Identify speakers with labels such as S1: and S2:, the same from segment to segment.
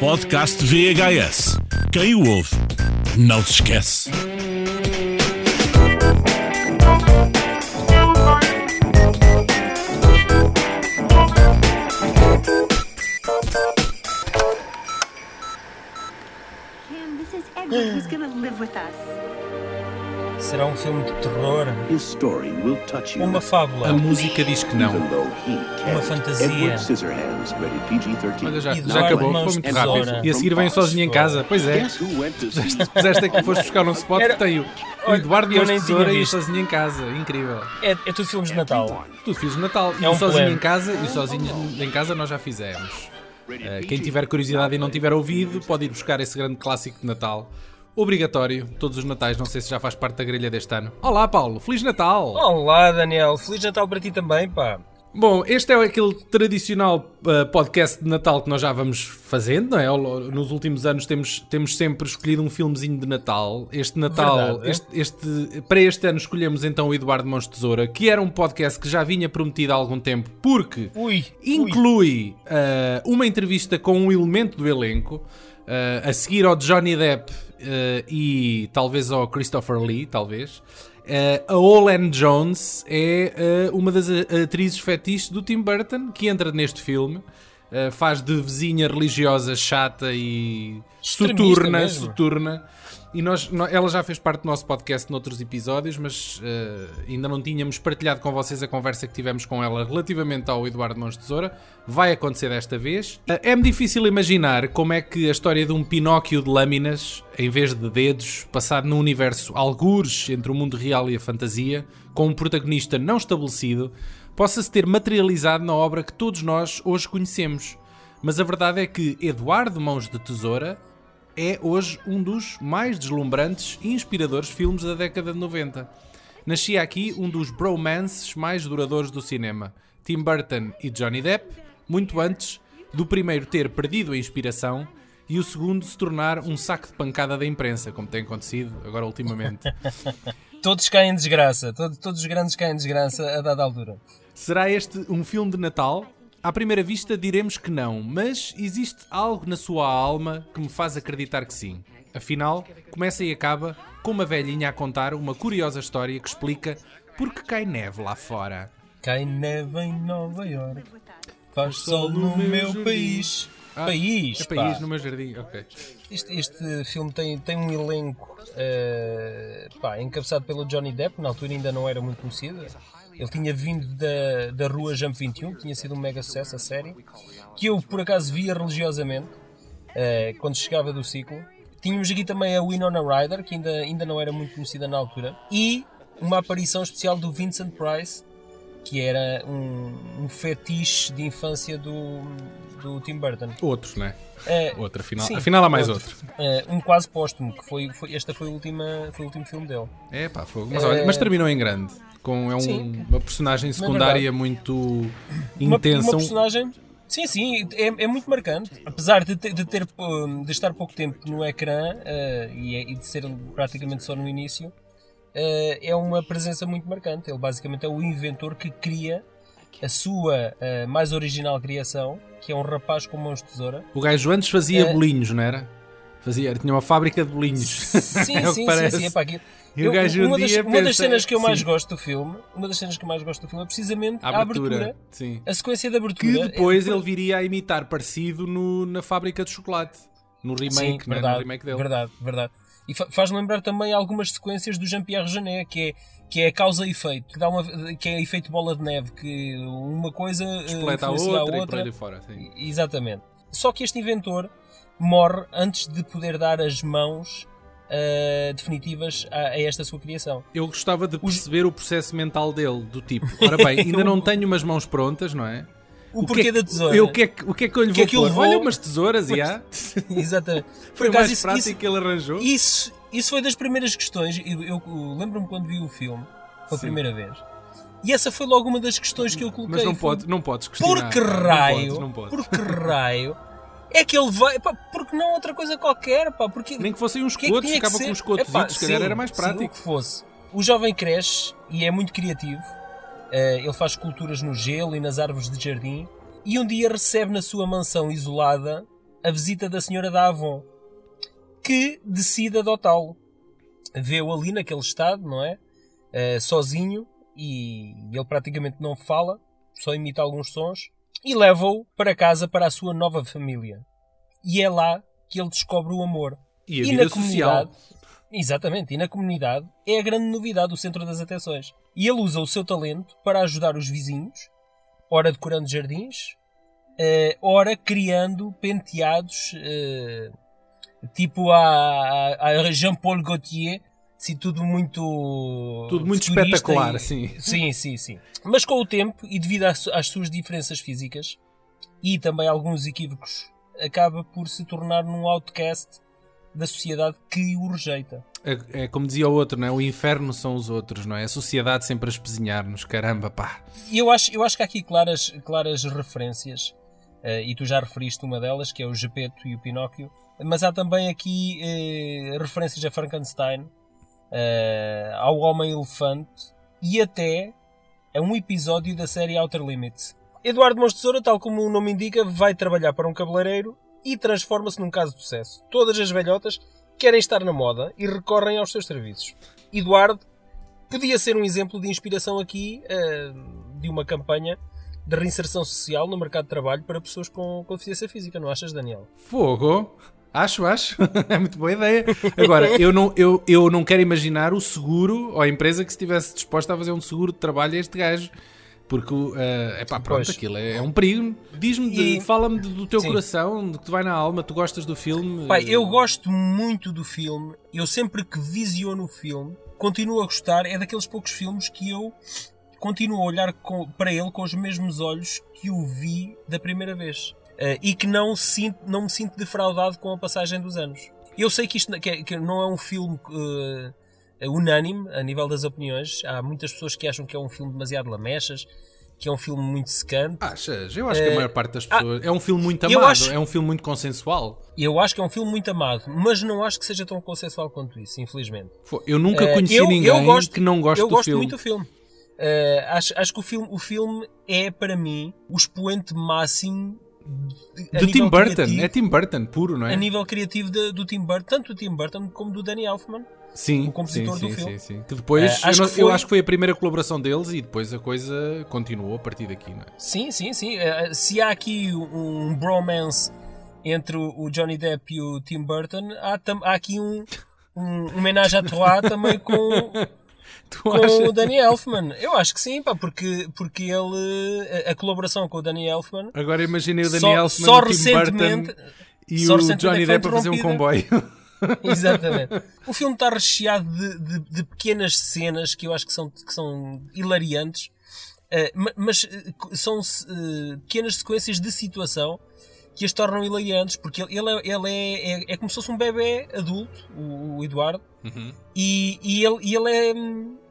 S1: Podcast VHS. Quem o ouve, não se esquece.
S2: This is Edward who's gonna live with us.
S3: Será um filme de terror?
S4: His story will touch you.
S3: Uma fábula?
S5: A música diz que não.
S3: Uma fantasia.
S4: Edward Scissorhands, rated PG-13.
S5: Olha, já,
S3: E
S5: já acabou, foi muito rápido. E a seguir vem sozinho em casa. Pois é. Puseste aqui, foste buscar um spot
S3: Era-
S5: que tem o, Eduardo de
S3: tinha
S5: Tesoura e sozinho em casa. Incrível.
S3: É, é tudo filmes de Natal.
S5: Tudo fiz de Natal. E
S3: É
S5: o
S3: um
S5: sozinho em casa, e o sozinho em casa nós já fizemos. Uh, quem tiver curiosidade e não tiver ouvido, pode ir buscar esse grande clássico de Natal. Obrigatório, todos os Natais, não sei se já faz parte da grelha deste ano. Olá, Paulo, Feliz Natal!
S3: Olá, Daniel. Feliz Natal para ti também, pá.
S5: Bom, este é aquele tradicional uh, podcast de Natal que nós já vamos fazendo, não é? Nos últimos anos temos, temos sempre escolhido um filmezinho de Natal. Este Natal,
S3: Verdade.
S5: este, este- para este ano escolhemos então o Eduardo de Tesoura, que era um podcast que já vinha prometido há algum tempo, porque
S3: Ui. ui.
S5: inclui uh, uma entrevista com um elemento do elenco, uh, a seguir ao Johnny Depp e talvez ao Christopher Lee, talvez. Uh, a Olen Jones é uh, uma das atrizes fetiches do Tim Burton que entra neste filme. Uh, faz de vizinha religiosa chata e
S3: Extremista
S5: soturna,
S3: mesmo.
S5: soturna. E nós, nó- ela já fez parte do nosso podcast noutros episódios, mas eh, ainda não tínhamos partilhado com vocês a conversa que tivemos com ela relativamente ao Eduardo de Tesoura. Vai acontecer desta vez. Eh, É-me difícil imaginar como é que a história de um Pinóquio de lâminas, em vez de dedos, passado num universo algures entre o mundo real e a fantasia, com um protagonista não estabelecido, possa se ter materializado na obra que todos nós hoje conhecemos. Mas a verdade é que Eduardo Mãos de Tesoura é hoje um dos mais deslumbrantes e inspiradores filmes da década de 90. Nascia aqui um dos bromances mais duradouros do cinema, Tim Burton e Johnny Depp, muito antes do primeiro ter perdido a inspiração e o segundo se tornar um saco de pancada da imprensa, como tem acontecido agora ultimamente.
S3: Todos caem em desgraça. Todos, todos os grandes caem em desgraça a dada altura.
S5: Será este um filme de Natal? À primeira vista diremos que não, mas existe algo na sua alma que me faz acreditar que sim. Afinal, começa e acaba com uma velhinha a contar uma curiosa história que explica porque cai neve lá fora.
S3: Cai neve em Nova York. Faz sol no meu país. país,
S5: É país
S3: pá.
S5: no meu jardim, ok.
S3: Este, este filme tem, tem um elenco eh, pá, encabeçado pelo Johnny Depp, na altura ainda não era muito conhecido. Ele tinha vindo da, da Rua Jump 21, que tinha sido um mega sucesso a série, que eu por acaso via religiosamente eh, quando chegava do ciclo. Tínhamos aqui também a Winona Ryder, que ainda, ainda não era muito conhecida na altura, e uma aparição especial do Vincent Price, que era um, um fetiche de infância do, do Tim Burton.
S5: Outros, né?
S3: Eh,
S5: Outro, afinal,
S3: sim,
S5: afinal há mais outro.
S3: eh, um quase póstumo, que foi, foi, esta foi, a última, foi o último filme dele.
S5: É pá, fogo. Mas,
S3: É.
S5: olha, mas terminou em grande. Com, é um-
S3: Sim.
S5: uma personagem secundária muito
S3: Uma,
S5: intensa.
S3: uma
S5: um-
S3: personagem. Sim, sim, é, é muito marcante. Apesar de, ter, de, ter, de estar pouco tempo no ecrã eh, e, é- e de ser praticamente só no início, eh, é uma presença muito marcante. Ele basicamente é o inventor que cria a sua eh, mais original criação, que é um rapaz com mãos de tesoura.
S5: O gajo antes fazia bolinhos, não era? Fazia, tinha uma fábrica de bolinhos.
S3: Sim,
S5: É
S3: sim, sim, sim. Aquilo-
S5: E o gajo um
S3: uma, das,
S5: dia
S3: uma das
S5: pensa-
S3: cenas que eu mais
S5: sim.
S3: gosto do filme, uma das cenas que eu mais gosto do filme é precisamente
S5: A
S3: a
S5: abertura.
S3: abertura,
S5: Sim.
S3: a sequência de
S5: Que
S3: abertura.
S5: depois
S3: É-
S5: ele viria a imitar parecido no- na fábrica de chocolate. No remake,
S3: Sim,
S5: né? no
S3: verdade,
S5: remake dele.
S3: verdade, verdade. E fa- faz-me lembrar também algumas sequências do Jean-Pierre Jeunet, que é, que é causa e efeito, que, dá uma, que é efeito bola de neve, que uma coisa eh,
S5: Completa a outra,
S3: a
S5: e por
S3: outra.
S5: aí fora. Sim.
S3: Exatamente. Só que este inventor morre antes de poder dar as mãos eh, definitivas a, a esta sua criação.
S5: Eu gostava de perceber o processo mental dele, do tipo, ora bem, ainda não tenho umas mãos prontas, não é?
S3: O,
S5: que
S3: porquê
S5: é que-
S3: da tesoura.
S5: Eu, o, que é que, o que é que eu lhe
S3: que
S5: vou
S3: é que eu
S5: pôr?
S3: vou-
S5: Olha, umas tesouras, e há.
S3: Exatamente.
S5: Foi mais
S3: isso-
S5: prático
S3: isso-
S5: que ele arranjou.
S3: Isso, isso foi das primeiras questões. Eu, eu lembro-me quando vi o filme pela primeira vez. E essa foi logo uma das questões que eu coloquei.
S5: Mas não,
S3: Foi,
S5: pode, não podes questionar.
S3: Por que raio?
S5: Não podes, não podes.
S3: Por que raio? É que ele vai. Pá, porque não outra coisa qualquer? Pá, porque,
S5: Nem que fossem uns
S3: é
S5: cotos,
S3: que
S5: ficava com uns cotos, se calhar
S3: sim,
S5: era mais
S3: sim,
S5: prático.
S3: o que fosse. O jovem cresce e é muito criativo. Eh, ele faz esculturas no gelo e nas árvores de jardim. E um dia recebe na sua mansão isolada a visita da senhora da Avon, que decide adotá-lo. Vê-o ali naquele estado, não é? Eh, sozinho, e ele praticamente não fala, só imita alguns sons, e leva-o para casa para a sua nova família. E é lá que ele descobre o amor.
S5: E a vida social.
S3: Exatamente, e na comunidade é a grande novidade, o centro das atenções. E ele usa o seu talento para ajudar os vizinhos, ora decorando jardins, eh, ora criando penteados eh, tipo a, a, a Jean-Paul Gaultier, assim, tudo muito.
S5: Tudo muito espetacular,
S3: e-
S5: sim.
S3: Sim, sim, sim. Mas com o tempo, e devido às, às suas diferenças físicas e também alguns equívocos, acaba por se tornar num outcast da sociedade que o rejeita.
S5: É, é como dizia o outro, não é? O inferno são os outros, não é? A sociedade sempre a espezinhar-nos, caramba, pá.
S3: E eu acho, eu acho que há aqui claras, claras referências, eh, e tu já referiste uma delas, que é o Gepeto e o Pinóquio, mas há também aqui eh, referências a Frankenstein, eh, ao Homem-Elefante e até a um episódio da série Outer Limits. Eduardo Mons Tesoura, tal como o nome indica, vai trabalhar para um cabeleireiro e transforma-se num caso de sucesso. Todas as velhotas querem estar na moda e recorrem aos seus serviços. Eduardo podia ser um exemplo de inspiração aqui eh, de uma campanha de reinserção social no mercado de trabalho para pessoas com, com deficiência física, não achas, Daniel?
S5: Fogo. Acho, acho. é muito boa ideia. Agora, eu não, eu, eu não quero imaginar o seguro ou a empresa que estivesse disposta a fazer um seguro de trabalho a este gajo. Porque, é pá, pronto,
S3: Pois.
S5: aquilo é, é um perigo. Diz-me, fala-me do teu
S3: Sim.
S5: coração, do que te vai na alma, tu gostas do filme.
S3: Pai, eu gosto muito do filme. Eu sempre que visiono o filme, continuo a gostar. É daqueles poucos filmes que eu continuo a olhar com- para ele com os mesmos olhos que o vi da primeira vez. Eh, e que não, sinto, não me sinto defraudado com a passagem dos anos. Eu sei que isto que é- que não é um filme eh, unânime a nível das opiniões. Há muitas pessoas que acham que é um filme demasiado lamechas, que é um filme muito secante.
S5: Achas? Eu acho que a maior parte das
S3: ah,
S5: pessoas. é um filme muito
S3: eu
S5: amado,
S3: acho-
S5: é um filme muito consensual.
S3: Eu acho que é um filme muito amado, mas não acho que seja tão consensual quanto isso, infelizmente.
S5: Eu nunca
S3: Eh,
S5: conheci
S3: eu-
S5: ninguém
S3: eu gosto-
S5: que não goste
S3: eu
S5: do
S3: gosto
S5: filme.
S3: muito do filme. Eh, acho, acho que o filme, o filme é, para mim, o expoente máximo
S5: Do Tim Burton,
S3: criativo-
S5: é Tim Burton puro, não é?
S3: A nível criativo de- do Tim Burton, tanto do Tim Burton como do Danny Elfman.
S5: Sim,
S3: o compositor
S5: sim,
S3: do
S5: sim,
S3: filme.
S5: sim, sim. Que depois,
S3: Eh, acho
S5: eu,
S3: que
S5: eu
S3: foi-
S5: acho que foi a primeira colaboração deles e depois a coisa continuou a partir daqui, não é?
S3: Sim, sim, sim. Eh, se há aqui um bromance entre o o Johnny Depp e o Tim Burton, há, tam- há aqui um, um homenagem à Troá também com,
S5: Tu
S3: com
S5: achas?
S3: o Danny Elfman. Eu acho que sim, pá, porque, porque ele. A, a colaboração com o Danny Elfman.
S5: Agora imaginei o
S3: Só-
S5: Daniel Elfman,
S3: só recentemente-
S5: e
S3: só
S5: o
S3: recentemente
S5: Johnny Depp a fazer um comboio.
S3: Exatamente. O filme está recheado de, de- de pequenas cenas que eu acho que são, que são hilariantes, ma- mas eh, são eh, pequenas sequências de situação que as tornam hilariantes, porque ele, ele, é, ele é, é, é como se fosse um bebê adulto, o, o Eduardo, e, e ele, e ele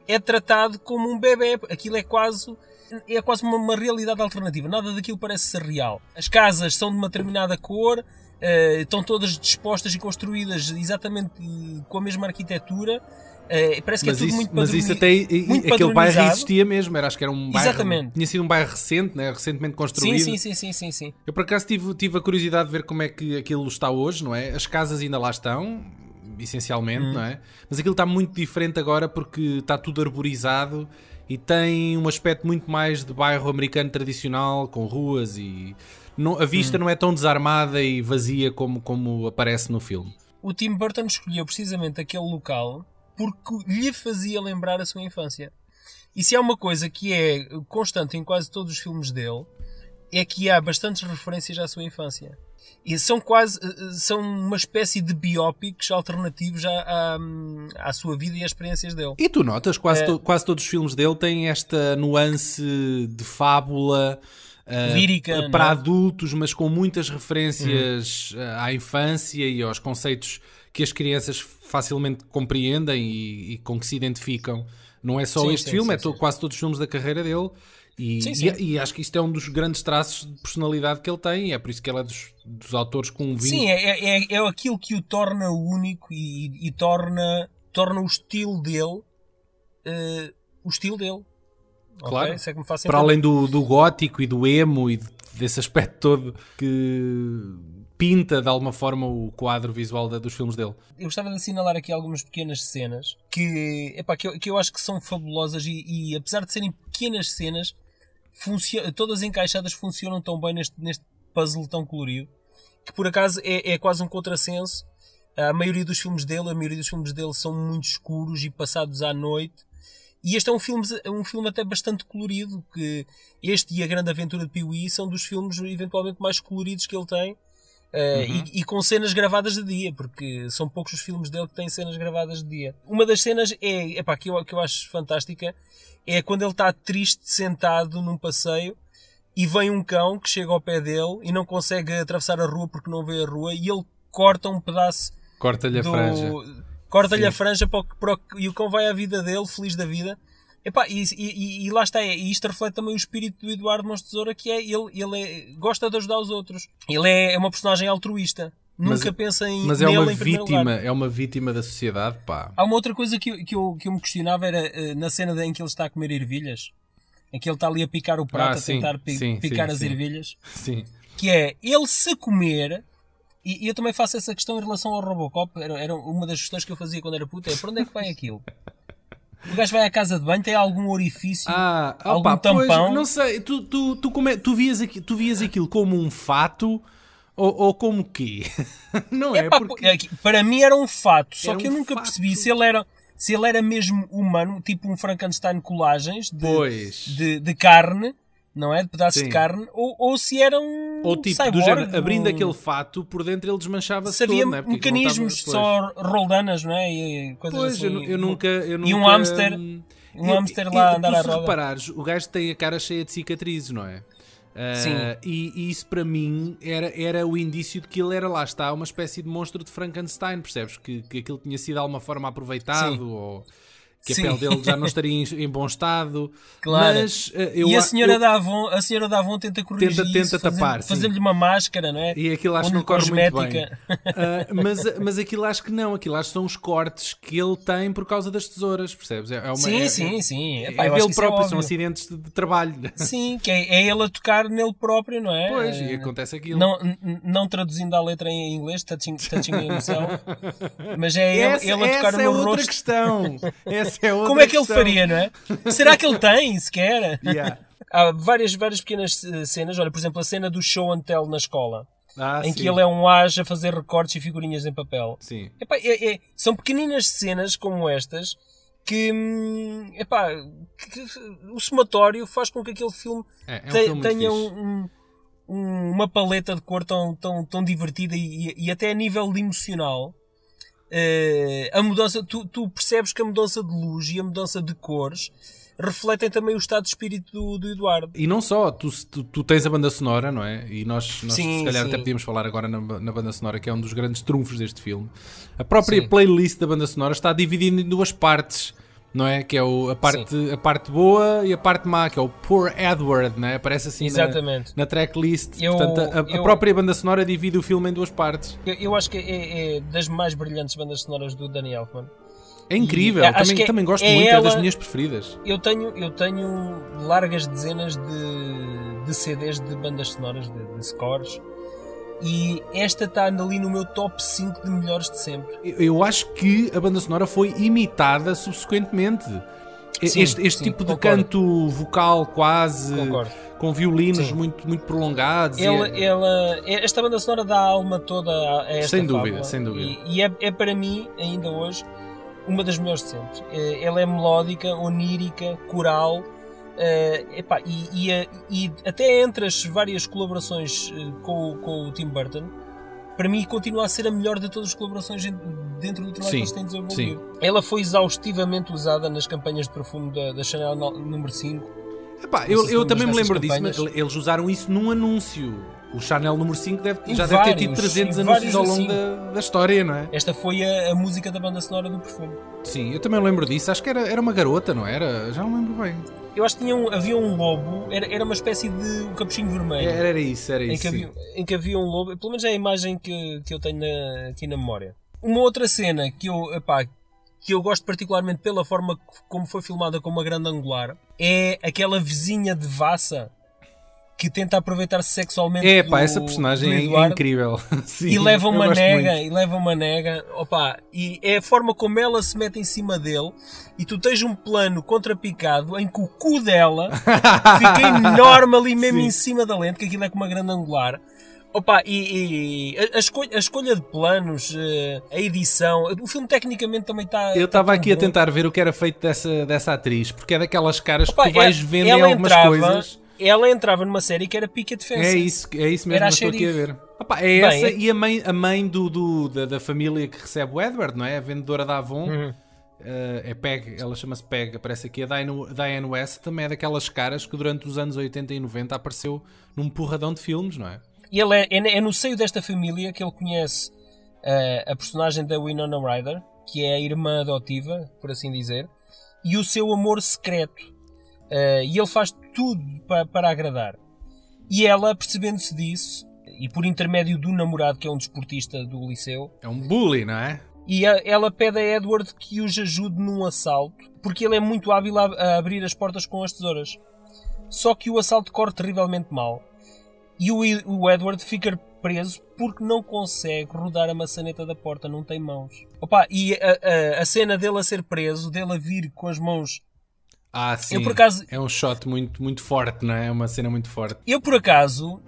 S3: é, é tratado como um bebê. Aquilo é quase. É quase uma, uma realidade alternativa. Nada daquilo parece ser real. As casas são de uma determinada cor, eh, estão todas dispostas e construídas exatamente eh, com a mesma arquitetura. Eh, parece que
S5: Mas
S3: é tudo
S5: isso,
S3: muito
S5: mas isso até
S3: muito
S5: aquele bairro existia mesmo, era, acho que era um bairro.
S3: Exatamente.
S5: Tinha sido um bairro recente, né? recentemente construído.
S3: Sim, sim, sim, sim, sim.
S5: Eu por acaso tive, tive a curiosidade de ver como é que aquilo está hoje, não é? As casas ainda lá estão, essencialmente, não é? Mas aquilo está muito diferente agora porque está tudo arborizado e tem um aspecto muito mais de bairro americano tradicional, com ruas e. Não, a vista não é tão desarmada e vazia como, como aparece no filme.
S3: O Tim Burton escolheu precisamente aquele local porque lhe fazia lembrar a sua infância. E se há uma coisa que é constante em quase todos os filmes dele, é que há bastantes referências à sua infância. E são quase eh, são uma espécie de biópicos alternativos à, à, à sua vida e às experiências dele.
S5: E tu notas, quase,
S3: É.
S5: to- quase todos os filmes dele têm esta nuance de fábula ah,
S3: Lírica, não é?
S5: para adultos, mas com muitas referências ah, à infância e aos conceitos que as crianças facilmente compreendem e, e com que se identificam. Não é só
S3: Sim,
S5: este
S3: sim,
S5: filme,
S3: sim,
S5: é to- quase todos os filmes da carreira dele. E, e- e acho que isto é um dos grandes traços de personalidade que ele tem, e é por isso que ele é dos, dos autores com um vinho.
S3: Sim, é, é, é aquilo que o torna único e, e torna, torna o estilo dele eh, o estilo dele.
S5: Claro.
S3: Se é
S5: para
S3: entender.
S5: além do, do gótico e do emo e de- desse aspecto todo que pinta de alguma forma o quadro visual da- dos filmes dele.
S3: Eu gostava de assinalar aqui algumas pequenas cenas que, epá, que, eu, que eu acho que são fabulosas e, e apesar de serem pequenas cenas, todas encaixadas funcionam tão bem neste, neste puzzle tão colorido que por acaso é, é quase um contrassenso. A maioria dos filmes dele, a maioria dos filmes dele são muito escuros e passados à noite. E este é um filme, é um filme até bastante colorido, que este e A Grande Aventura de Pee-wee são dos filmes eventualmente mais coloridos que ele tem. Uh, e, e com cenas gravadas de dia, porque são poucos os filmes dele que têm cenas gravadas de dia. Uma das cenas é, epá, que, eu, que eu acho fantástica é quando ele está triste sentado num passeio e vem um cão que chega ao pé dele e não consegue atravessar a rua porque não vê a rua e ele corta um pedaço
S5: Corta-lhe a
S3: do-
S5: franja.
S3: Corta-lhe a franja para o, para o- e o cão vai à vida dele, feliz da vida. Epá, e, e- e lá está, e isto reflete também o espírito do Eduardo Mons Tesoura, que é ele, ele é- gosta de ajudar os outros. Ele é, é uma personagem altruísta.
S5: Mas-
S3: Nunca pensa em
S5: Mas é uma vítima, é uma vítima da sociedade, pá.
S3: Há uma outra coisa que, eu- que, eu, que eu me questionava era eh, na cena em que ele está a comer ervilhas, em que ele está ali a picar o prato,
S5: Ah,
S3: a
S5: sim,
S3: tentar pi-
S5: sim,
S3: picar
S5: sim,
S3: as ervilhas,
S5: Sim.
S3: que é ele se comer, e, e eu também faço essa questão em relação ao Robocop, era, era uma das questões que eu fazia quando era puta, é para onde é que vai aquilo? O gajo vai à casa de banho, tem algum orifício,
S5: Ah,
S3: algum
S5: opa, pois,
S3: tampão.
S5: não sei, tu, tu, tu, come- tu, vias aqui, tu vias aquilo como um fato ou, ou como quê? não é? Porque...
S3: é que para mim era um fato, só
S5: Era
S3: que eu
S5: um
S3: nunca
S5: fato.
S3: percebi se ele era se ele era mesmo humano, tipo um Frankenstein colagens de, de, de carne, não é? De pedaços
S5: Sim.
S3: de carne, ou, ou se era um
S5: Ou tipo,
S3: cyborg,
S5: do género, abrindo
S3: um-
S5: aquele fato, por dentro ele desmanchava-se
S3: se havia
S5: todo, é?
S3: Mecanismos, só roldanas, não é? E coisas
S5: Pois,
S3: assim.
S5: eu, eu nunca, eu
S3: E um
S5: nunca-
S3: hamster, um hamster lá a andar à
S5: se
S3: roda.
S5: reparares, o gajo tem a cara cheia de cicatrizes, não é? Ah,
S3: Sim.
S5: E, e isso para mim era, era o indício de que ele era lá está uma espécie de monstro de Frankenstein, percebes? Que, que aquilo tinha sido de alguma forma aproveitado
S3: Sim.
S5: ou que a
S3: Sim.
S5: pele dele já não estaria em, bom estado.
S3: Claro.
S5: Mas ah, eu,
S3: e a senhora,
S5: eu-
S3: da Avon, a senhora da Avon tenta corrigir
S5: Tenta- tenta
S3: fazendo-
S5: tapar, sim.
S3: Fazendo-lhe uma máscara, não é?
S5: E aquilo acho que não corre muito bem. Ah, mas, mas aquilo acho que não, aquilo acho que são os cortes que ele tem por causa das tesouras, percebes? É, é uma,
S3: Sim,
S5: é,
S3: sim,
S5: é,
S3: sim.
S5: É,
S3: Epá, acho
S5: dele
S3: isso é
S5: próprio, são acidentes de, de trabalho.
S3: Sim, que é, é ele a tocar nele próprio, não é?
S5: Pois,
S3: Eh,
S5: e acontece aquilo.
S3: Não, não traduzindo a letra em inglês, touching, touching himself, mas é ele,
S5: essa
S3: ele a tocar
S5: essa
S3: no
S5: é
S3: meu
S5: outra
S3: rosto.
S5: questão. Essa é outra
S3: Como é que ele
S5: questão.
S3: faria, não é? Será que ele tem, sequer?
S5: Yeah.
S3: Há várias, várias pequenas eh, cenas, olha, por exemplo, a cena do show and tell na escola,
S5: Ah,
S3: em
S5: sim.
S3: que ele é um age a fazer recortes e figurinhas em papel.
S5: Sim.
S3: Epá, é- é- são pequeninas cenas como estas que, hum, epá, que- o somatório faz com que aquele filme
S5: É, é um
S3: te-
S5: filme
S3: tenha um- um- uma paleta de cor tão, tão, tão divertida e, e até a nível de emocional. Eh, a mudança, tu, tu percebes que a mudança de luz e a mudança de cores refletem também o estado de espírito do, do Eduardo.
S5: E não só, tu, tu, tu tens a banda sonora, não é? E nós, nós
S3: Sim,
S5: se calhar
S3: sim.
S5: até podíamos falar agora na, na banda sonora, que é um dos grandes trunfos deste filme. A própria
S3: Sim.
S5: playlist da banda sonora está dividida em duas partes, não é? Que é o, a, parte, a parte boa e a parte má, que é o Poor Edward, não é? Aparece assim na-
S3: Exatamente.
S5: na, tracklist.
S3: Eu-
S5: Portanto, a, a
S3: eu-
S5: própria banda sonora divide o filme em duas partes.
S3: Eu, eu acho que é, é das mais brilhantes bandas sonoras do Danny Elfman.
S5: É incrível,
S3: E acho
S5: também,
S3: é-
S5: também gosto
S3: é
S5: muito, é das
S3: ela-
S5: minhas preferidas.
S3: Eu tenho, eu tenho largas dezenas de, de CDs de bandas sonoras, de, de scores, e esta está ali no meu top 5 de melhores de sempre.
S5: Eu acho que a banda sonora foi imitada subsequentemente.
S3: Sim,
S5: este este
S3: sim,
S5: tipo de
S3: concordo.
S5: canto vocal quase
S3: Concordo.
S5: com violinos
S3: Sim.
S5: muito, muito prolongados. e
S3: Ela,
S5: é-
S3: ela, esta banda sonora dá a alma toda a esta
S5: Sem dúvida,
S3: fábula.
S5: sem dúvida.
S3: E, e é, é para mim, ainda hoje, uma das melhores de sempre. Eh, Ela é melódica, onírica, coral. Eh, epá, e, e, a- e até entre as várias colaborações eh, com, o- com o Tim Burton, para mim continua a ser a melhor de todas as colaborações en- dentro do trabalho
S5: Sim,
S3: que eles têm desenvolvido. Ela foi exaustivamente usada nas campanhas de perfume da, da Chanel no- número 5.
S5: Epá, eu, eu também me lembro disso,
S3: campanhas.
S5: mas eles usaram isso num anúncio. O Chanel número 5 deve, já deve ter tido
S3: vários,
S5: 300
S3: em
S5: anúncios
S3: vários
S5: ao longo
S3: assim.
S5: da, da história, não é?
S3: Esta foi a, a música da banda sonora do perfume.
S5: Sim, eu também lembro disso. Acho que era, era uma garota, não era? Já não lembro bem.
S3: Eu acho que tinha um- havia um lobo, era, era uma espécie de um capuchinho vermelho.
S5: Era, era isso, era
S3: em,
S5: isso.
S3: que havia, em que havia um lobo, pelo menos é a imagem que, que eu tenho na- aqui na memória. Uma outra cena que eu, epá, que eu gosto particularmente pela forma como foi filmada com uma grande angular é aquela vizinha de Vassa que tenta aproveitar-se sexualmente
S5: É pá,
S3: do-
S5: essa personagem
S3: do
S5: é
S3: Eduardo.
S5: incrível. Sim,
S3: e leva uma nega,
S5: muito.
S3: e leva uma nega, opa, e é a forma como ela se mete em cima dele, e tu tens um plano contrapicado em que o cu dela fica enorme ali mesmo
S5: Sim.
S3: em cima da lente, que aquilo é com uma grande angular. Opa, e, e a, escolha, a escolha de planos, eh, a edição, o filme tecnicamente também tá está.
S5: Eu estava aqui a tentar ver o que era feito dessa, dessa atriz, porque é daquelas caras
S3: Opa,
S5: que tu vais
S3: ela-
S5: vendo em algumas
S3: entrava-
S5: coisas.
S3: Ela entrava numa série que era Picket Fence.
S5: É isso, é isso mesmo
S3: Era
S5: que eu estou aqui a ver. Opa, é
S3: Bem,
S5: essa
S3: é-
S5: e a mãe, a mãe do, do- da, da família que recebe o Edward, não é? A vendedora da Avon.
S3: Uhum.
S5: Eh, é Peg, ela chama-se Peg, aparece aqui. A Diane, West também é daquelas caras que durante os anos 80 e 90 apareceu num porradão de filmes, não é?
S3: E ele é, é, é no seio desta família que ele conhece eh, a personagem da Winona Ryder, que é a irmã adotiva, por assim dizer, e o seu amor secreto. Eh, e ele faz tudo para, para agradar. E ela, percebendo-se disso, e por intermédio do namorado, que é um desportista do liceu,
S5: É um bully, não é?
S3: e a- ela pede a Edward que os ajude num assalto, porque ele é muito hábil a, a abrir as portas com as tesouras. Só que o assalto corre terrivelmente mal. E o, o Edward fica preso porque não consegue rodar a maçaneta da porta, não tem mãos. Opa, e a, a- a cena dele a ser preso, dele a vir com as mãos.
S5: Ah, sim.
S3: Eu, por acaso-
S5: É um shot muito, muito forte, não é? É uma cena muito forte.
S3: Eu, por acaso,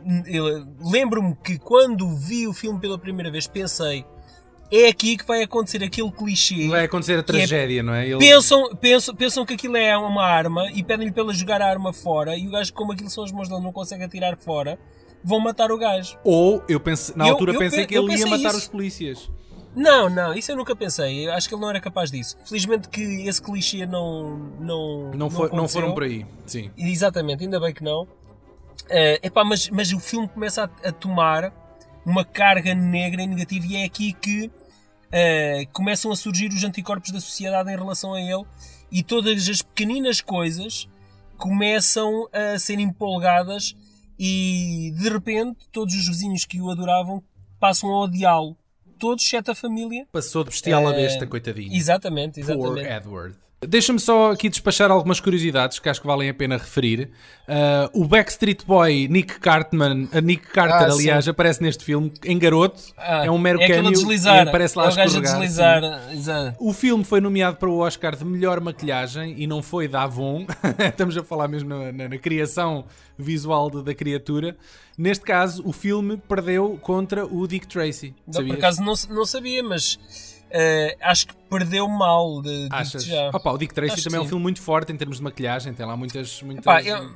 S3: lembro-me que quando vi o filme pela primeira vez, pensei: é aqui que vai acontecer aquele clichê.
S5: Vai acontecer a
S3: que é-
S5: tragédia, não é? Ele-
S3: Pensam, pensam, pensam que aquilo é uma arma e pedem-lhe para ele jogar a arma fora e o gajo, como aquilo são as mãos dele, não consegue atirar fora, vão matar o gajo.
S5: Ou eu pense, na
S3: Eu-
S5: altura
S3: eu
S5: pensei
S3: pe-
S5: que ele ia matar
S3: isso.
S5: os polícias.
S3: Não, não, isso eu nunca pensei. Eu acho que ele não era capaz disso. Felizmente que esse clichê não não
S5: Não, foi, não
S3: aconteceu.
S5: foram por aí. Sim.
S3: Exatamente, ainda bem que não. Eh, epá, mas, mas o filme começa a, a tomar uma carga negra e negativa e é aqui que eh, começam a surgir os anticorpos da sociedade em relação a ele e todas as pequeninas coisas começam a ser empolgadas e de repente todos os vizinhos que o adoravam passam a odiá-lo. Todos, exceto a família.
S5: Passou de bestial a
S3: Eh,
S5: besta, coitadinho.
S3: Exatamente,
S5: Poor
S3: exatamente.
S5: Edward. Deixa-me só aqui despachar algumas curiosidades que acho que valem a pena referir. Uh, o Backstreet Boy Nick Cartman, a Nick Carter,
S3: Ah,
S5: aliás,
S3: sim.
S5: aparece neste filme em garoto.
S3: Ah,
S5: é um mero
S3: é
S5: cameo
S3: deslizar.
S5: aparece lá
S3: é o gajo a deslizar. Exato.
S5: O filme foi nomeado para o Oscar de melhor maquilhagem e não foi da Avon. Estamos a falar mesmo na, na- na criação visual de- da criatura. Neste caso, o filme perdeu contra o Dick Tracy.
S3: Não, por acaso não, não sabia, mas eh, acho que perdeu mal de,
S5: Achas?
S3: já.
S5: Opa, o Dick Tracy
S3: Acho
S5: também é um
S3: sim.
S5: filme muito forte em termos de maquilhagem, tem lá muitas. muitas...
S3: Epá, eu-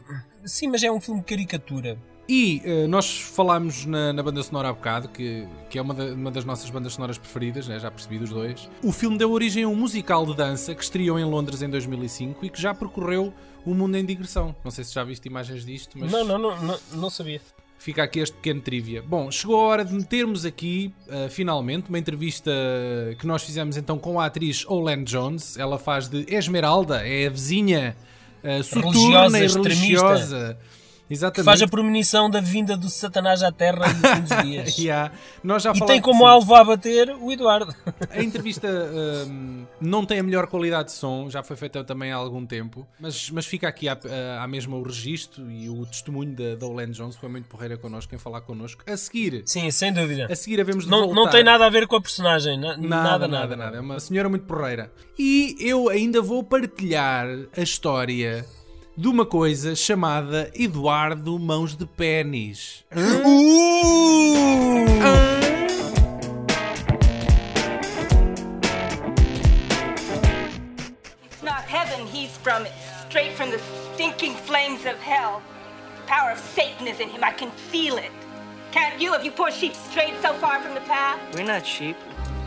S3: sim, mas é um filme de caricatura.
S5: E eh, nós falámos na, na banda sonora há bocado, que, que é uma, da- uma das nossas bandas sonoras preferidas, né? já percebi dos dois. O filme deu origem a um musical de dança que estreou em Londres em 2005 e que já percorreu o mundo em digressão. Não sei se já viste imagens disto, mas
S3: Não, não, não, não, não sabia.
S5: Fica aqui este pequeno trivia. Bom, chegou a hora de metermos aqui, eh, finalmente, uma entrevista que nós fizemos então com a atriz Olen Jones. Ela faz de Esmeralda, é a vizinha eh, soturna
S3: Religiosa,
S5: e
S3: extremista.
S5: religiosa.
S3: Que
S5: Exatamente.
S3: faz a premonição da vinda do Satanás à Terra no fim dos dias.
S5: Yeah. Nós já
S3: E tem como
S5: sim.
S3: alvo a bater o Eduardo.
S5: A entrevista hum, não tem a melhor qualidade de som, já foi feita também há algum tempo, mas, mas fica aqui à, à mesma o registro e o testemunho da, da Olen Jones, foi muito porreira connosco, em falar connosco. A seguir,
S3: Sim, sem dúvida.
S5: a seguir havemos de
S3: Não,
S5: voltar.
S3: não tem nada a ver com a personagem. na-
S5: Nada, nada, nada, É uma senhora muito porreira. E eu ainda vou partilhar a história de uma coisa chamada Eduardo Mãos de Pênis.
S3: Uh!
S6: It's not heaven he's from. Straight from the stinking flames of hell. The power of Satan is in him. I can feel it. Can't you, if you poor sheep strayed so far from the path?
S7: We're not sheep.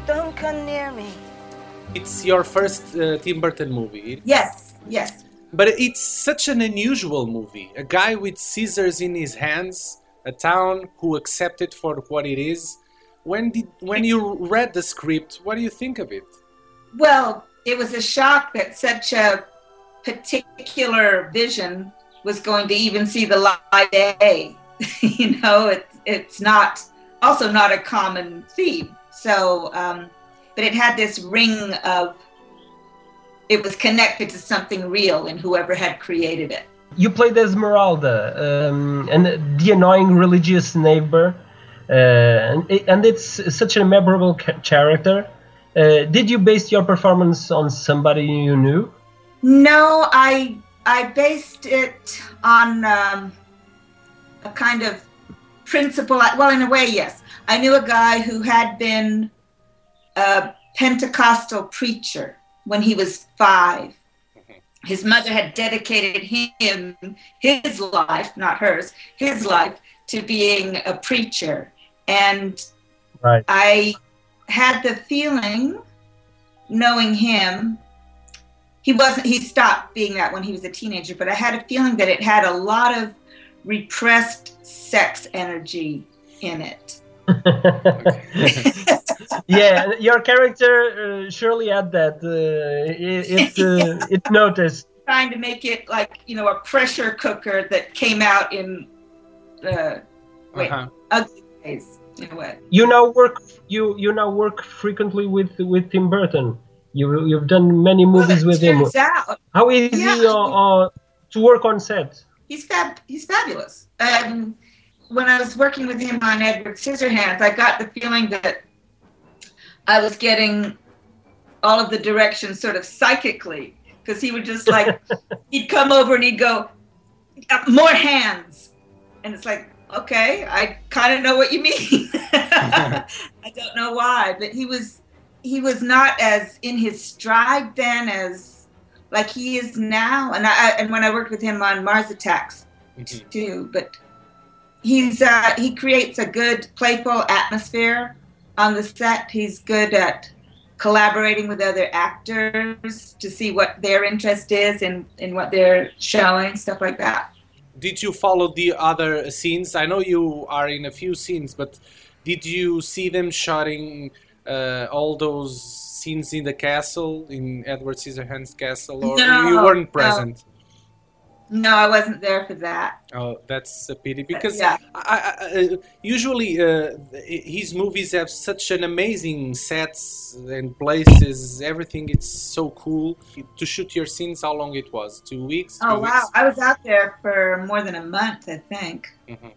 S6: Don't come near me.
S5: It's your first uh, Tim Burton movie.
S8: Yes, yes.
S5: But it's such an unusual movie. A guy with scissors in his hands, a town who accept it for what it is. When did when you read the script, what do you think of it?
S8: Well, it was a shock that such a particular vision was going to even see the light of day. you know, it's it's not also not a common theme. So, um, but it had this ring of it was connected to something real in whoever had created it.
S7: you played Esmeralda, um, and the annoying religious neighbor, uh, and, it- and it's such a memorable ca- character. Uh, did you base your performance on somebody you knew?
S8: No, I I based it on um, a kind of principle. Well, in a way, yes. I knew a guy who had been a Pentecostal preacher when he was five. Mm-hmm. His mother had dedicated him his life, not hers, his life to being a preacher, and
S7: Right.
S8: I had the feeling, knowing him, he wasn't, he stopped being that when he was a teenager, but I had a feeling that it had a lot of repressed sex energy in it.
S7: yeah, your character uh, surely had that. Uh, it it, uh, it noticed.
S8: Trying to make it like, you know, a pressure cooker that came out in the wait,
S5: Uh-huh.
S8: ugly ways, in a way.
S7: You now work. You you now work frequently with with Tim Burton. You you've done many movies
S8: Well,
S7: with him.
S8: turns out
S7: How easy
S8: Yeah.
S7: uh, uh, to work on set?
S8: he's fab he's fabulous. Um, when I was working with him on Edward Scissorhands, I got the feeling that I was getting all of the directions sort of psychically because he would just like he'd come over and he'd go "Uh, more hands, and it's like okay, I kind of know what you mean. I don't know why, but he was he was not as in his stride then as like he is now. And I and when I worked with him on Mars Attacks
S5: Mhm.
S8: too, but he's uh, he creates a good playful atmosphere on the set. He's good at collaborating with other actors to see what their interest is in in what they're showing, stuff like that.
S5: Did you follow the other scenes? I know you are in a few scenes, but did you see them shooting uh, all those scenes in the castle, in Edward Scissorhands' castle, or
S8: No,
S5: you weren't present?
S8: No, I wasn't there for that.
S5: Oh, that's a pity because
S8: yeah.
S5: I, I, I, usually uh, his movies have such an amazing sets and places. Everything it's so cool. To shoot your scenes, how long it was? Two weeks?
S8: Oh
S5: Three
S8: wow,
S5: weeks?
S8: I was out there for more than a month, I think.
S5: Mhm.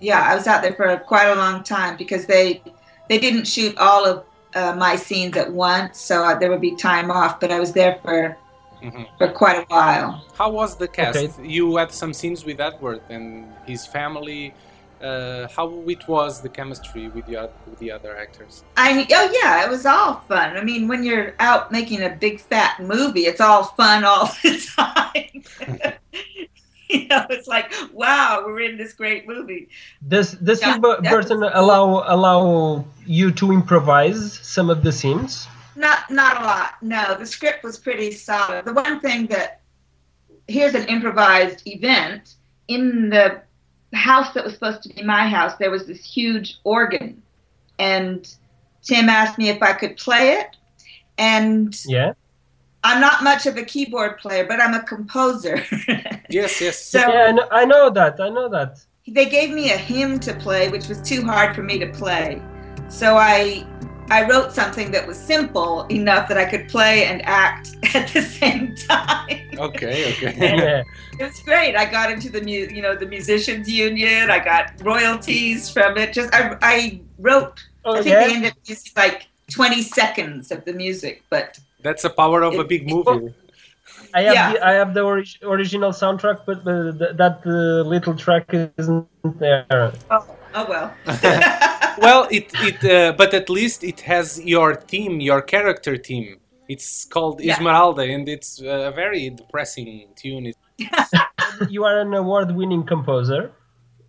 S8: Yeah, I was out there for quite a long time because they they didn't shoot all of uh, my scenes at once, so uh, there would be time off. But I was there for
S5: Mhm.
S8: for quite a while.
S5: How was the cast?
S7: Okay.
S5: You had some scenes with Edward and his family. Uh, how it was the chemistry with the with the other actors?
S8: I oh yeah, it was all fun. I mean, when you're out making a big fat movie, it's all fun all the time. you know, it's like, wow, we're in this great movie.
S7: Does does
S8: Yeah,
S7: Tim Bur-
S8: that
S7: Burton allow allow you to improvise some of the scenes?
S8: Not not a lot. No, the script was pretty solid. The one thing that here's an improvised event in the house that was supposed to be my house. There was this huge organ, and Tim asked me if I could play it, and
S7: Yeah.
S8: I'm not much of a keyboard player, but I'm a composer.
S5: Yes, yes.
S8: so
S7: Yeah, I know, I know that. I know that.
S8: they gave me a hymn to play, which was too hard for me to play. So I I wrote something that was simple enough that I could play and act at the same time.
S5: Okay, okay.
S8: It was great. I got into the mu- you know the musicians union. I got royalties from it. Just I, I wrote.
S7: Oh
S8: I think they
S7: yeah.
S8: ended up using like 20 seconds of the music, but
S5: That's the power of a big movie.
S7: I have
S8: Yeah.
S7: the, I have the orig- original soundtrack, but the, the, that uh, little track isn't there.
S8: oh, oh well.
S5: well, it it uh, but at least it has your theme, your character theme. It's called
S8: Yeah.
S5: Esmeralda, and it's a very depressing tune.
S7: You are an award-winning composer.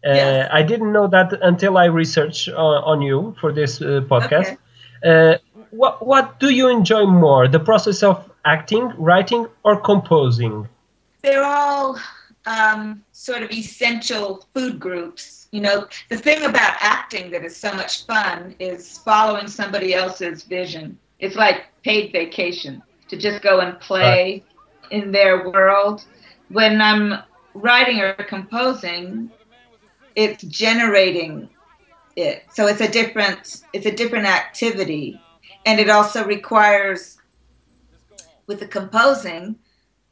S7: Uh,
S8: Yes.
S7: I didn't know that until I researched on, on you for this uh, podcast. Uh, what what do you enjoy more, the process of acting, writing, or composing?
S8: they're all um, sort of essential food groups. You know, the thing about acting that is so much fun is following somebody else's vision. It's like paid vacation to just go and play in their world. When I'm writing or composing, it's generating it. So it's a different it's a different activity. And it also requires with the composing,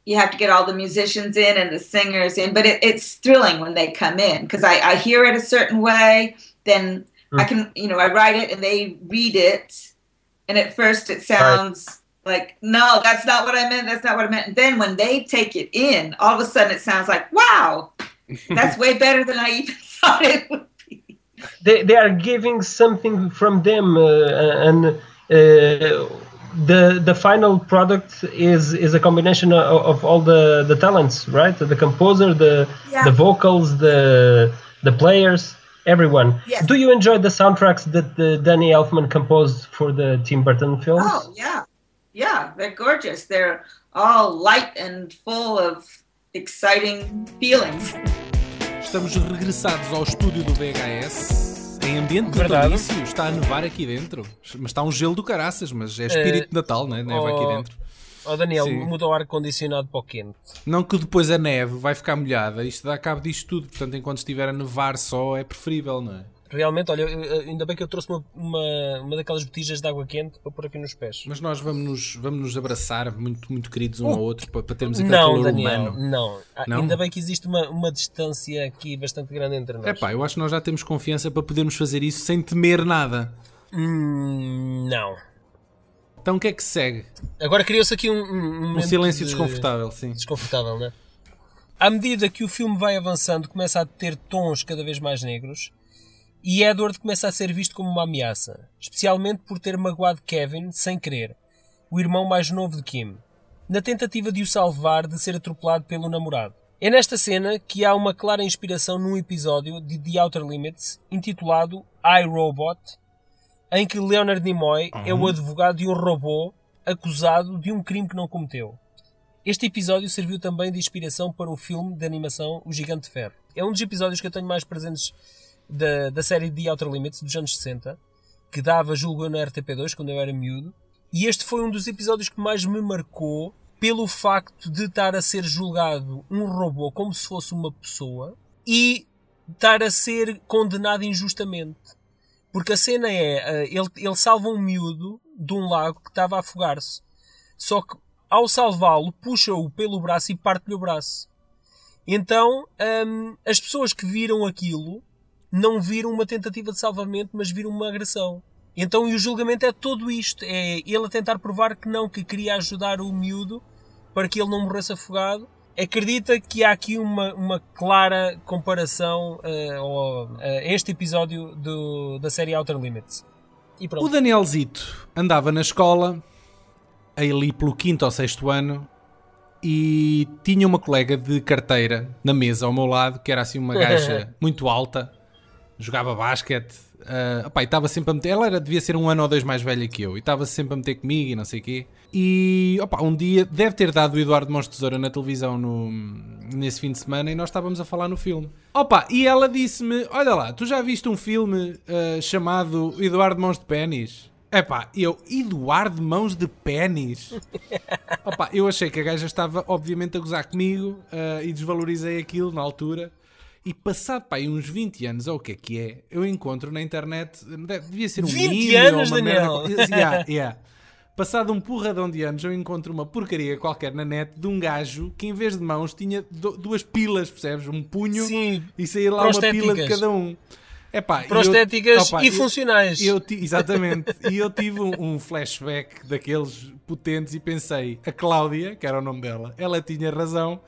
S8: you have to get all the musicians in and the singers in, but it, it's thrilling when they come in because I, I hear it a certain way, then I can, you know, I write it and they read it, and at first it sounds like, no, that's not what I meant, that's not what I meant. And then when they take it in, all of a sudden it sounds like, wow, that's way better than I even thought it would be.
S7: they, they are giving something from them uh, and uh, the the final product is is a combination of, of all the the talents right the composer the
S8: Yeah.
S7: the vocals the the players everyone
S8: Yes.
S7: do you enjoy the soundtracks that the danny elfman composed for the tim burton films
S8: Oh, yeah. Yeah, they're gorgeous. They're all light and full of exciting feelings.
S5: Estamos regressados ao estúdio do VHS. Em ambiente natalício, está a nevar aqui dentro. Mas está um gelo do caraças, mas é espírito de Natal, não é? Neva aqui
S3: oh,
S5: dentro.
S3: Ó Daniel,
S5: Sim.
S3: muda o ar-condicionado para o quente.
S5: Não que depois a neve vai ficar molhada, isto dá cabo disto tudo. Portanto, enquanto estiver a nevar só, é preferível, não é?
S3: Realmente, olha, ainda bem que eu trouxe uma, uma, uma daquelas botijas de água quente para pôr aqui nos pés.
S5: Mas nós vamos nos, vamos nos abraçar muito, muito queridos um ao outro para, para termos aquele
S3: Não,
S5: calor
S3: Daniel,
S5: humano.
S3: não. Ah,
S5: Não?
S3: Ainda bem que existe uma, uma distância aqui bastante grande entre nós.
S5: É pá, eu acho que nós já temos confiança para podermos fazer isso sem temer nada.
S3: Hum, não.
S5: Então o que é que segue?
S3: Agora criou-se aqui um, um, um
S5: silêncio
S3: de-
S5: desconfortável, sim.
S3: desconfortável, né? À medida que o filme vai avançando, começa a ter tons cada vez mais negros e Edward começa a ser visto como uma ameaça, especialmente por ter magoado Kevin sem querer, o irmão mais novo de Kim, na tentativa de o salvar de ser atropelado pelo namorado. É nesta cena que há uma clara inspiração num episódio de The Outer Limits intitulado I, Robot, em que Leonard Nimoy é o advogado de um robô acusado de um crime que não cometeu. Este episódio serviu também de inspiração para o filme de animação O Gigante de Ferro. É um dos episódios que eu tenho mais presentes da, da série The Outer Limits dos anos 60, que dava julgo na RTP2 quando eu era miúdo. E este foi um dos episódios que mais me marcou pelo facto de estar a ser julgado um robô como se fosse uma pessoa e estar a ser condenado injustamente. Porque a cena é, eh, ele, ele salva um miúdo de um lago que estava a afogar-se. Só que ao salvá-lo, puxa-o pelo braço e parte-lhe o braço. Então, hum, as pessoas que viram aquilo não viram uma tentativa de salvamento, mas viram uma agressão. Então, e o julgamento é todo isto: é ele a tentar provar que não, que queria ajudar o miúdo para que ele não morresse afogado. Acredita que há aqui uma, uma clara comparação ao- a este episódio do- da série Outer Limits.
S5: O Danielzito andava na escola, ali pelo quinto ou sexto ano, e tinha uma colega de carteira na mesa ao meu lado, que era assim uma gaja muito alta, jogava basquete, ah, opá, e estava sempre a meter. Ela era, devia ser um ano ou dois mais velha que eu, e estava sempre a meter comigo e não sei o quê. E opá, um dia deve ter dado o Eduardo Mons Tesoura na televisão no, nesse fim de semana e nós estávamos a falar no filme. Opa, e ela disse-me: Olha lá, tu já viste um filme ah, chamado Eduardo Mãos de Pênis? Epá, eu, Eduardo Mãos de Pênis? Opa, eu achei que a gaja estava obviamente a gozar comigo ah, e desvalorizei aquilo na altura. E passado pá, uns 20 anos, ou o que é que é, eu encontro na internet, devia ser um
S3: 20
S5: meme
S3: anos,
S5: ou uma merda.
S3: Daniel?
S5: qual- Yeah, yeah. Passado um porradão de anos, eu encontro uma porcaria qualquer na net de um gajo que em vez de mãos tinha do- duas pilas, percebes? Um punho
S3: Sim,
S5: e saía lá uma pila de
S3: prostéticas.
S5: cada um. Epá, e eu-
S3: Prostéticas
S5: opa,
S3: e
S5: eu-
S3: funcionais.
S5: eu ti- exatamente. E eu tive um, um flashback daqueles potentes e pensei, a Cláudia, que era o nome dela, ela tinha razão.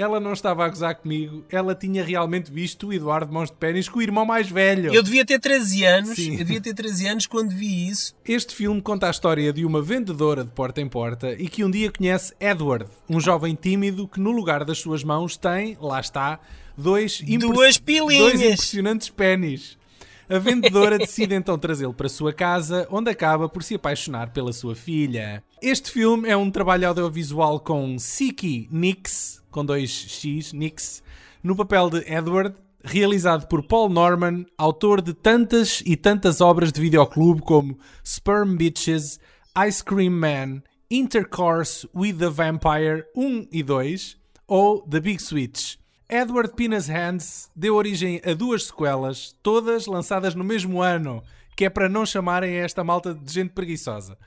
S5: Ela não estava a gozar comigo, ela tinha realmente visto o Eduardo Mãos de Pênis com o irmão mais velho.
S3: Eu devia ter 13 anos,
S5: Sim.
S3: eu devia ter 13 anos quando vi isso.
S5: Este filme conta a história de uma vendedora de porta em porta e que um dia conhece Edward, um jovem tímido que no lugar das suas mãos tem, lá está, dois, impre-
S3: Duas pilinhas.
S5: dois impressionantes pênis. A vendedora decide então trazê-lo para a sua casa, onde acaba por se apaixonar pela sua filha. Este filme é um trabalho audiovisual com Siki Nix, com dois X, Nix, no papel de Edward, realizado por Paul Norman, autor de tantas e tantas obras de videoclube como Sperm Bitches, Ice Cream Man, Intercourse with the Vampire 1 e 2 ou The Big Switch. Edward Penis Hands deu origem a duas sequelas, todas lançadas no mesmo ano, que é para não chamarem esta malta de gente preguiçosa.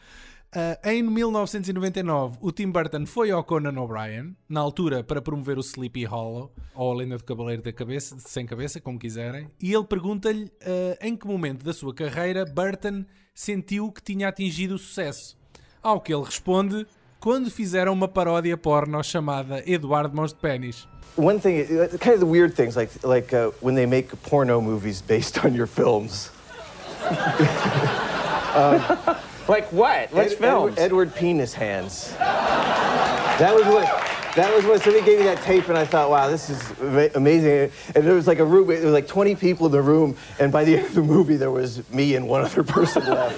S5: Ah, em 1999, o Tim Burton foi ao Conan O'Brien, na altura para promover o Sleepy Hollow, ou a lenda do Cavaleiro da cabeça, sem cabeça, como quiserem, e ele pergunta-lhe ah, em que momento da sua carreira Burton sentiu que tinha atingido o sucesso. Ao que ele responde, quando fizeram uma paródia porno chamada Eduardo Mãos de Pênis.
S9: One thing, uh, kind of the weird things, like like uh, when they make porno movies based on your films.
S10: Like what? Which
S9: Ed-
S10: films?
S9: Edward, Edward Penis Hands. That was what. That was when somebody gave me that tape, and I thought, "Wow, this is amazing." And there was like a room, there was like 20 people in the room, and by the end of the movie, there was me and one other person left.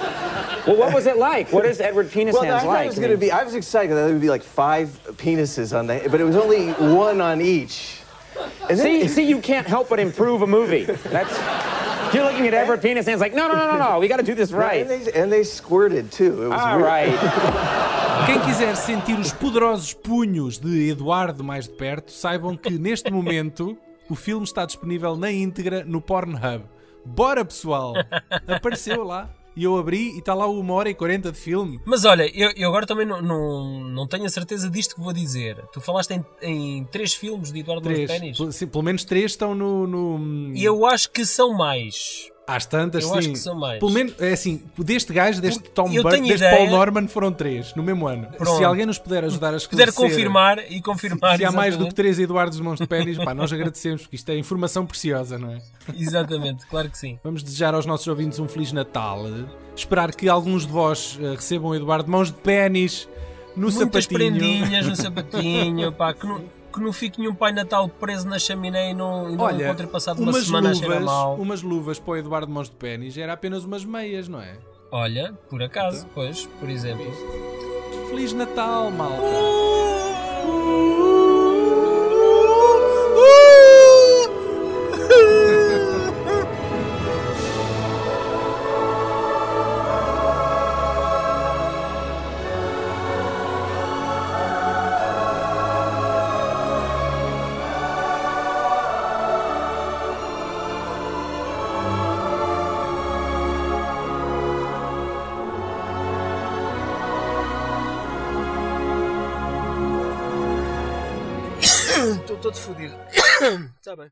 S10: Well, what was it like? What is Edward Penis
S9: well, I
S10: Hands
S9: thought
S10: like?
S9: it was going to be. I was excited. That there would be like five penises on that, but it was only one on each. And
S10: See, see, you can't help but improve a movie. That's you're looking at Edward Penis Hands like, no, no, no, no, no. We got to do this right.
S9: And they, and they squirted too. It was
S10: All right.
S5: Quem quiser sentir os poderosos punhos de Eduardo mais de perto, saibam que neste momento o filme está disponível na íntegra no Pornhub. Bora pessoal! Apareceu lá. E eu abri e está lá uma hora e 40 de filme.
S3: Mas olha, eu, eu agora também não, não, não tenho a certeza disto que vou dizer. Tu falaste em, em três filmes de Eduardo.
S5: Pel- sim, Pelo menos três estão no. no...
S3: E eu acho que são mais.
S5: Às tantas,
S3: eu
S5: sim.
S3: acho que são mais.
S5: Pelo menos, é assim, deste gajo, deste Tom
S3: tenho
S5: deste
S3: ideia-
S5: Paul Norman foram três no mesmo ano.
S3: Pronto.
S5: Se alguém nos puder ajudar a
S3: Puder
S5: esclarecer
S3: confirmar e confirmar.
S5: se há mais do que três Eduardos Mãos de Pênis, pá, nós agradecemos, porque isto é informação preciosa, não é?
S3: Exatamente, claro que sim.
S5: Vamos desejar aos nossos ouvintes um Feliz Natal. Esperar que alguns de vós eh, recebam Eduardo Mãos de Pênis no
S3: Muitas
S5: sapatinho.
S3: prendinhas no sapatinho, pá, que não, que não fique nenhum Pai Natal preso na chaminé e não, e não
S5: Olha,
S3: encontre passado uma semana a cheirar
S5: luvas,
S3: mal.
S5: umas luvas para o Eduardo Mãos de Pênis era apenas umas meias, não é?
S3: Olha, por acaso, pois, por exemplo.
S5: Feliz Natal, malta!
S3: Estou todo fodido. Está bem.